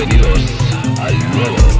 Bienvenidos al nuevo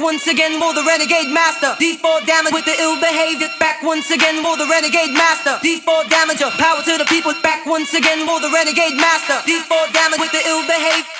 Once again, more the renegade master. D4 damage with the ill behavior. Back once again, more the renegade master. D4 damager, power to the people. Back once again, more the renegade master. D4 damage with the ill behavior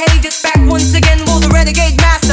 with the. Back once again, more the renegade master.